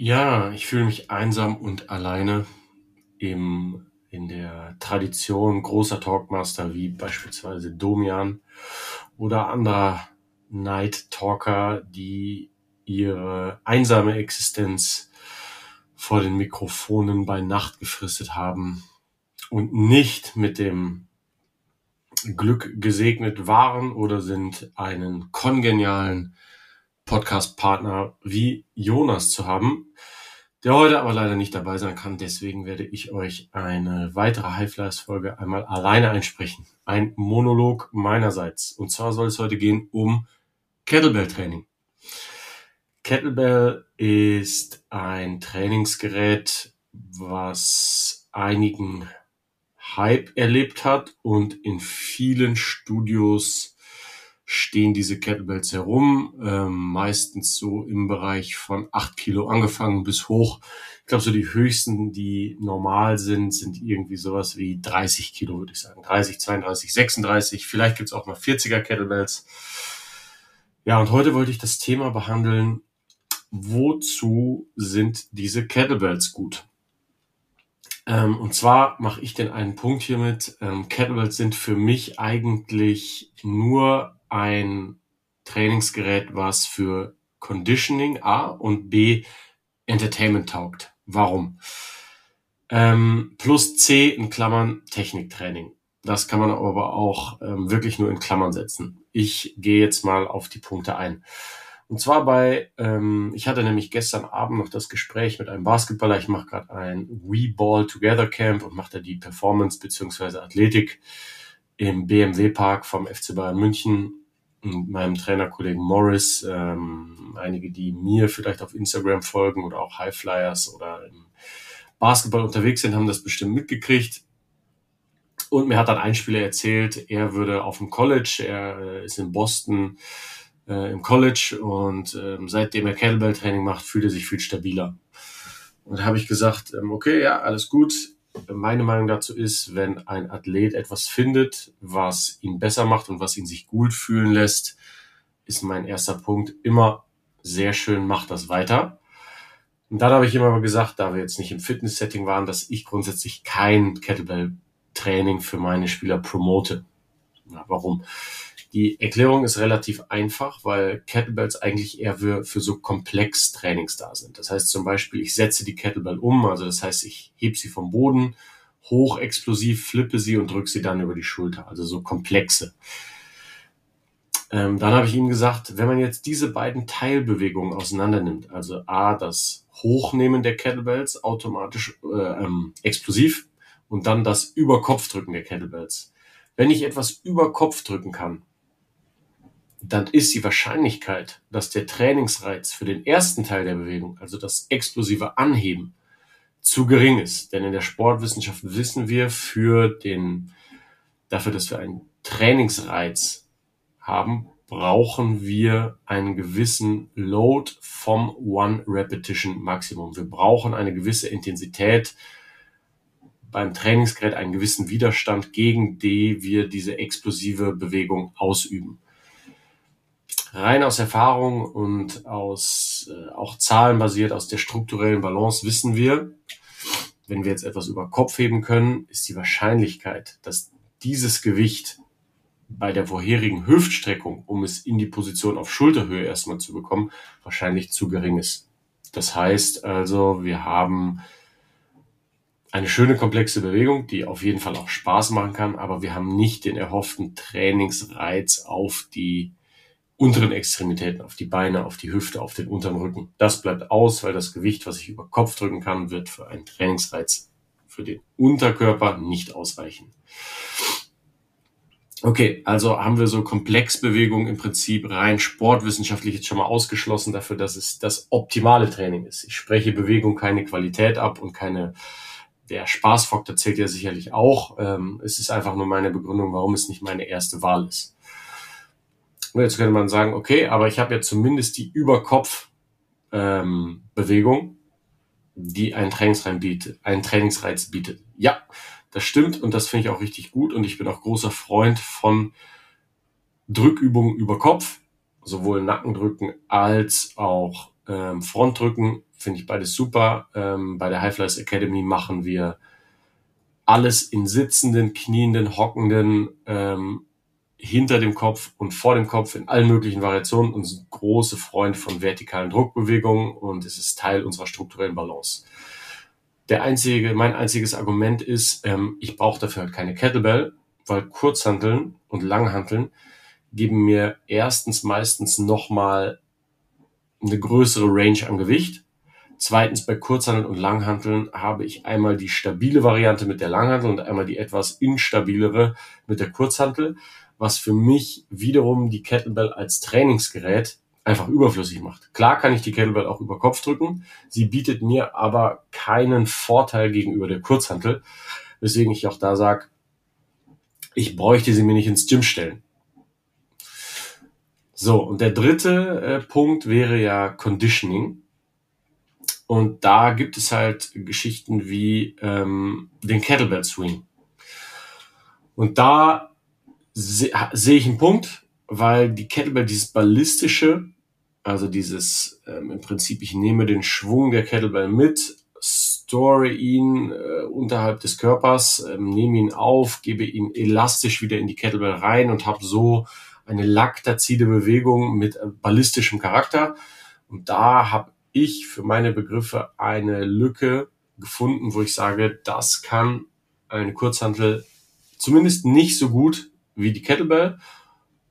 Ja, ich fühle mich einsam und alleine im, in der Tradition großer Talkmaster wie beispielsweise Domian oder anderer Night Talker, die ihre einsame Existenz vor den Mikrofonen bei Nacht gefristet haben und nicht mit dem Glück gesegnet waren oder sind, einen kongenialen Podcast-Partner wie Jonas zu haben, der heute aber leider nicht dabei sein kann. Deswegen werde ich euch eine weitere Highflyers-Folge einmal alleine einsprechen. Ein Monolog meinerseits. Und zwar soll es heute gehen um Kettlebell-Training. Kettlebell ist ein Trainingsgerät, was einigen Hype erlebt hat und in vielen Studios stehen diese Kettlebells herum, ähm, meistens so im Bereich von acht Kilo angefangen bis hoch. Ich glaube, so die höchsten, die normal sind, sind irgendwie sowas wie 30 Kilo, würde ich sagen. 30, 32, 36, vielleicht gibt's auch mal 40er Kettlebells. Ja, und heute wollte ich das Thema behandeln, wozu sind diese Kettlebells gut? Ähm, und zwar mache ich den einen Punkt hiermit. Ähm, Kettlebells sind für mich eigentlich nur ein Trainingsgerät, was für Conditioning A und B Entertainment taugt. Warum? Ähm, plus C in Klammern Techniktraining. Das kann man aber auch ähm, wirklich nur in Klammern setzen. Ich gehe jetzt mal auf die Punkte ein. Und zwar bei, ähm, ich hatte nämlich gestern Abend noch das Gespräch mit einem Basketballer. Ich mache gerade ein We Ball Together Camp und mache da die Performance beziehungsweise Athletik im BMW Park vom FC Bayern München meinem Trainerkollegen Morris, ähm, einige, die mir vielleicht auf Instagram folgen oder auch High Flyers oder im Basketball unterwegs sind, haben das bestimmt mitgekriegt. Und mir hat dann ein Spieler erzählt, er würde auf dem College, er äh, ist in Boston äh, im College und ähm, seitdem er Kettlebell-Training macht, fühlt er sich viel stabiler. Und da habe ich gesagt, ähm, okay, ja, alles gut, meine Meinung dazu ist, wenn ein Athlet etwas findet, was ihn besser macht und was ihn sich gut fühlen lässt, ist mein erster Punkt immer sehr schön, macht das weiter. Und dann habe ich immer gesagt, da wir jetzt nicht im Fitness-Setting waren, dass ich grundsätzlich kein Kettlebell-Training für meine Spieler promote. Ja, warum? Die Erklärung ist relativ einfach, weil Kettlebells eigentlich eher für, für so komplex Trainings da sind. Das heißt zum Beispiel, ich setze die Kettlebell um, also das heißt, ich heb sie vom Boden, hoch explosiv, flippe sie und drücke sie dann über die Schulter. Also so komplexe. Ähm, dann habe ich ihm gesagt, wenn man jetzt diese beiden Teilbewegungen auseinander nimmt, also A, das Hochnehmen der Kettlebells automatisch äh, ähm, explosiv und dann das Überkopfdrücken der Kettlebells. Wenn ich etwas über Kopf drücken kann, dann ist die Wahrscheinlichkeit, dass der Trainingsreiz für den ersten Teil der Bewegung, also das explosive Anheben, zu gering ist. Denn in der Sportwissenschaft wissen wir für den, dafür, dass wir einen Trainingsreiz haben, brauchen wir einen gewissen Load vom One Repetition Maximum. Wir brauchen eine gewisse Intensität beim Trainingsgerät, einen gewissen Widerstand, gegen die wir diese explosive Bewegung ausüben rein aus Erfahrung und aus äh, auch zahlenbasiert aus der strukturellen Balance wissen wir, wenn wir jetzt etwas über Kopf heben können, ist die Wahrscheinlichkeit, dass dieses Gewicht bei der vorherigen Hüftstreckung, um es in die Position auf Schulterhöhe erstmal zu bekommen, wahrscheinlich zu gering ist. Das heißt also, wir haben eine schöne komplexe Bewegung, die auf jeden Fall auch Spaß machen kann, aber wir haben nicht den erhofften Trainingsreiz auf die unteren Extremitäten, auf die Beine, auf die Hüfte, auf den unteren Rücken. Das bleibt aus, weil das Gewicht, was ich über Kopf drücken kann, wird für einen Trainingsreiz für den Unterkörper nicht ausreichen. Okay, also haben wir so Komplexbewegungen im Prinzip rein sportwissenschaftlich jetzt schon mal ausgeschlossen dafür, dass es das optimale Training ist. Ich spreche Bewegung keine Qualität ab und keine, der Spaßfaktor zählt ja sicherlich auch. Ähm, es ist einfach nur meine Begründung, warum es nicht meine erste Wahl ist. Und jetzt könnte man sagen, okay, aber ich habe ja zumindest die Überkopf-Bewegung, ähm, die einen Trainingsreiz bietet, einen Trainingsreiz bietet. Ja, das stimmt und das finde ich auch richtig gut und ich bin auch großer Freund von Drückübungen über Kopf, sowohl Nackendrücken als auch ähm, Frontdrücken, finde ich beides super. Ähm, bei der High Flyers Academy machen wir alles in sitzenden, knienden, hockenden, ähm, hinter dem Kopf und vor dem Kopf in allen möglichen Variationen und sind große Freunde von vertikalen Druckbewegungen und es ist Teil unserer strukturellen Balance. Der einzige, mein einziges Argument ist, ähm, ich brauche dafür halt keine Kettlebell, weil Kurzhanteln und Langhanteln geben mir erstens meistens nochmal eine größere Range an Gewicht. Zweitens, bei Kurzhanteln und Langhanteln habe ich einmal die stabile Variante mit der Langhantel und einmal die etwas instabilere mit der Kurzhantel, was für mich wiederum die Kettlebell als Trainingsgerät einfach überflüssig macht. Klar kann ich die Kettlebell auch über Kopf drücken, sie bietet mir aber keinen Vorteil gegenüber der Kurzhantel, weswegen ich auch da sage, ich bräuchte sie mir nicht ins Gym stellen. So, und der dritte äh, Punkt wäre ja Conditioning. Und da gibt es halt Geschichten wie ähm, den Kettlebell Swing. Und da sehe seh ich einen Punkt, weil die Kettlebell dieses ballistische also dieses, ähm, im Prinzip, ich nehme den Schwung der Kettlebell mit, store ihn äh, unterhalb des Körpers, ähm, nehme ihn auf, gebe ihn elastisch wieder in die Kettlebell rein und habe so eine laktazide Bewegung mit äh, ballistischem Charakter. Und da habe ich für meine Begriffe eine Lücke gefunden, wo ich sage, das kann eine Kurzhantel zumindest nicht so gut wie die Kettlebell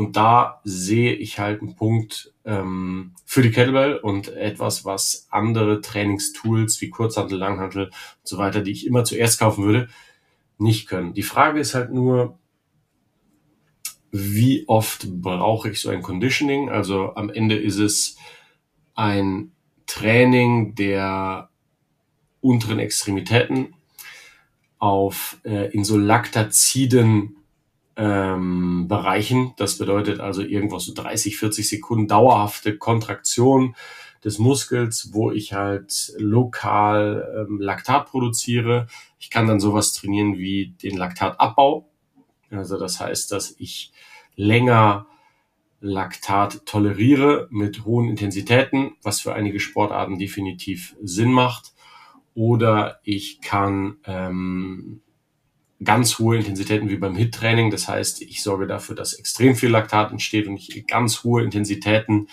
und da sehe ich halt einen Punkt ähm, für die Kettlebell und etwas, was andere Trainingstools wie Kurzhantel, Langhantel und so weiter, die ich immer zuerst kaufen würde, nicht können. Die Frage ist halt nur, wie oft brauche ich so ein Conditioning? Also am Ende ist es ein Training der unteren Extremitäten auf äh, in so laktaziden ähm, Bereichen. Das bedeutet also irgendwas so 30, 40 Sekunden dauerhafte Kontraktion des Muskels, wo ich halt lokal ähm, Laktat produziere. Ich kann dann sowas trainieren wie den Laktatabbau. Also das heißt, dass ich länger Laktat toleriere mit hohen Intensitäten, was für einige Sportarten definitiv Sinn macht. Oder ich kann ähm, ganz hohe Intensitäten wie beim HIT-Training. Das heißt, ich sorge dafür, dass extrem viel Laktat entsteht und ich ganz hohe Intensitäten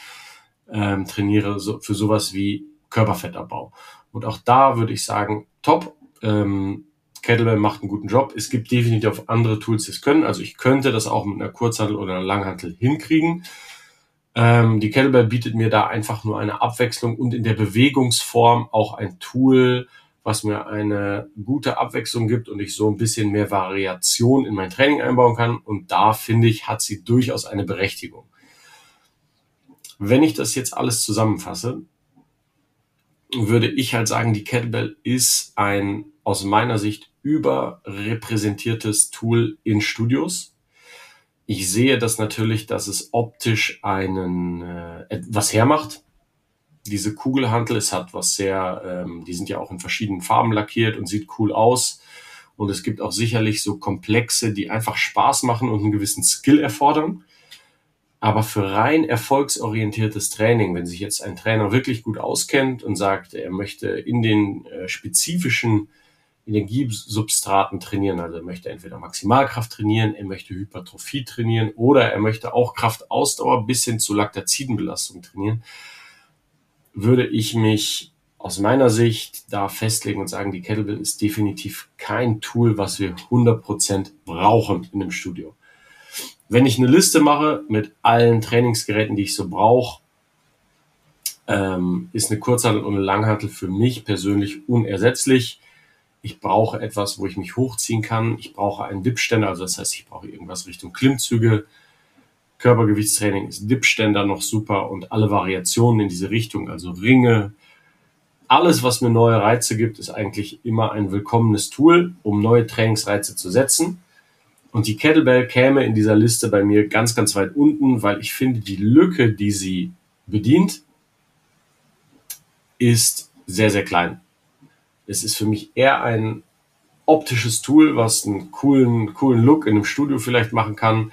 ähm, trainiere so, für sowas wie Körperfettabbau. Und auch da würde ich sagen, top. Ähm, Kettlebell macht einen guten Job. Es gibt definitiv andere Tools, die es können. Also ich könnte das auch mit einer Kurzhantel oder einer Langhantel hinkriegen. Ähm, die Kettlebell bietet mir da einfach nur eine Abwechslung und in der Bewegungsform auch ein Tool, was mir eine gute Abwechslung gibt und ich so ein bisschen mehr Variation in mein Training einbauen kann. Und da finde ich, hat sie durchaus eine Berechtigung. Wenn ich das jetzt alles zusammenfasse, würde ich halt sagen, die Kettlebell ist ein aus meiner Sicht überrepräsentiertes Tool in Studios. Ich sehe das natürlich, dass es optisch einen äh, was hermacht diese Kugelhantel, es hat was sehr, ähm, die sind ja auch in verschiedenen Farben lackiert und sieht cool aus. Und es gibt auch sicherlich so Komplexe, die einfach Spaß machen und einen gewissen Skill erfordern. Aber für rein erfolgsorientiertes Training, wenn sich jetzt ein Trainer wirklich gut auskennt und sagt, er möchte in den äh, spezifischen Energiesubstraten trainieren, also er möchte entweder Maximalkraft trainieren, er möchte Hypertrophie trainieren oder er möchte auch Kraftausdauer bis hin zu Laktazidenbelastung trainieren, würde ich mich aus meiner Sicht da festlegen und sagen, die Kettlebell ist definitiv kein Tool, was wir 100% brauchen in dem Studio. Wenn ich eine Liste mache mit allen Trainingsgeräten, die ich so brauche, ähm, ist eine Kurzhantel und eine Langhantel für mich persönlich unersetzlich. Ich brauche etwas, wo ich mich hochziehen kann. Ich brauche einen Dipständer, also das heißt, ich brauche irgendwas Richtung Klimmzüge. Körpergewichtstraining ist Dipständer noch super und alle Variationen in diese Richtung, also Ringe, alles, was mir neue Reize gibt, ist eigentlich immer ein willkommenes Tool, um neue Trainingsreize zu setzen. Und die Kettlebell käme in dieser Liste bei mir ganz, ganz weit unten, weil ich finde, die Lücke, die sie bedient, ist sehr, sehr klein. Es ist für mich eher ein optisches Tool, was einen coolen, coolen Look in einem Studio vielleicht machen kann.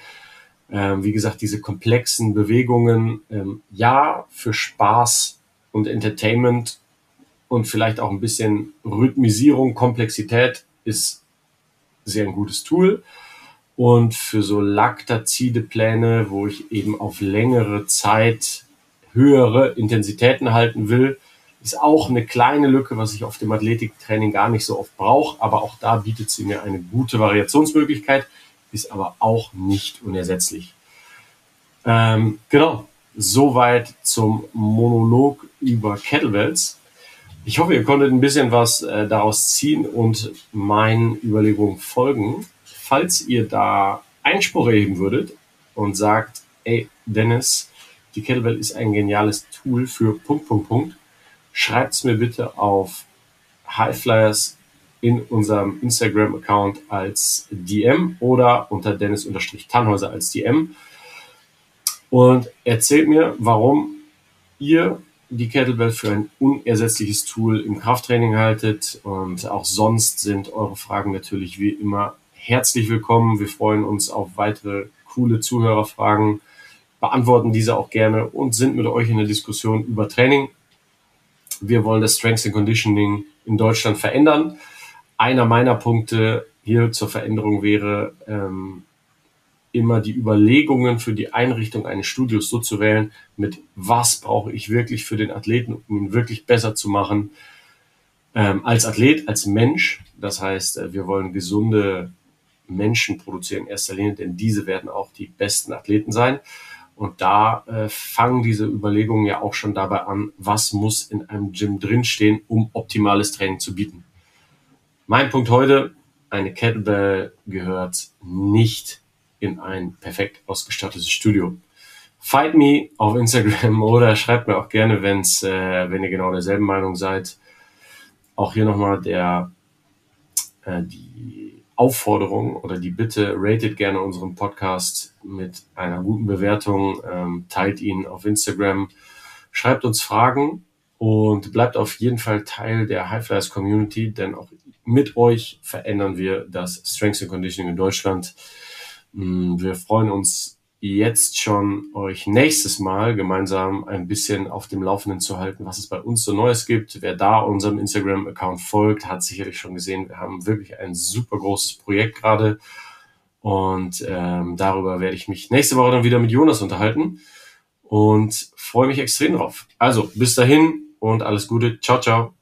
Ähm, wie gesagt, diese komplexen Bewegungen, ähm, ja, für Spaß und Entertainment und vielleicht auch ein bisschen Rhythmisierung, Komplexität ist sehr ein gutes Tool. Und für so laktazide Pläne, wo ich eben auf längere Zeit höhere Intensitäten halten will, ist auch eine kleine Lücke, was ich auf dem Athletiktraining gar nicht so oft brauche. Aber auch da bietet sie mir eine gute Variationsmöglichkeit, ist aber auch nicht unersetzlich. Ähm, genau, soweit zum Monolog über Kettlebells. Ich hoffe, ihr konntet ein bisschen was äh, daraus ziehen und meinen Überlegungen folgen. Falls ihr da Einspruch erheben würdet und sagt, ey, Dennis, die Kettlebell ist ein geniales Tool für Punkt, Punkt, Punkt, schreibt es mir bitte auf Highflyers in unserem Instagram-Account als DM oder unter Dennis-Tannhäuser als DM und erzählt mir, warum ihr die Kettlebell für ein unersetzliches Tool im Krafttraining haltet. Und auch sonst sind eure Fragen natürlich wie immer herzlich willkommen. Wir freuen uns auf weitere coole Zuhörerfragen, beantworten diese auch gerne und sind mit euch in der Diskussion über Training. Wir wollen das Strength and Conditioning in Deutschland verändern. Einer meiner Punkte hier zur Veränderung wäre, ähm, immer die Überlegungen für die Einrichtung eines Studios so zu wählen, mit was brauche ich wirklich für den Athleten, um ihn wirklich besser zu machen, ähm, als Athlet, als Mensch. Das heißt, äh, wir wollen gesunde Menschen produzieren in erster Linie, denn diese werden auch die besten Athleten sein. Und da äh, fangen diese Überlegungen ja auch schon dabei an, was muss in einem Gym drinstehen, um optimales Training zu bieten. Mein Punkt heute, eine Kettlebell gehört nicht in ein perfekt ausgestattetes Studio. Fight me auf Instagram oder schreibt mir auch gerne, wenn's, äh, wenn ihr genau derselben Meinung seid. Auch hier nochmal der, äh, die Aufforderung oder die Bitte, ratet gerne unseren Podcast mit einer guten Bewertung, ähm, teilt ihn auf Instagram, schreibt uns Fragen und bleibt auf jeden Fall Teil der Highflyers Community, denn auch mit euch verändern wir das Strength and Conditioning in Deutschland. Mm, wir freuen uns jetzt schon, euch nächstes Mal gemeinsam ein bisschen auf dem Laufenden zu halten, was es bei uns so Neues gibt. Wer da unserem Instagram-Account folgt, hat sicherlich schon gesehen, wir haben wirklich ein super großes Projekt gerade. Und ähm, darüber werde ich mich nächste Woche dann wieder mit Jonas unterhalten und freue mich extrem drauf. Also, bis dahin und alles Gute. Ciao, ciao.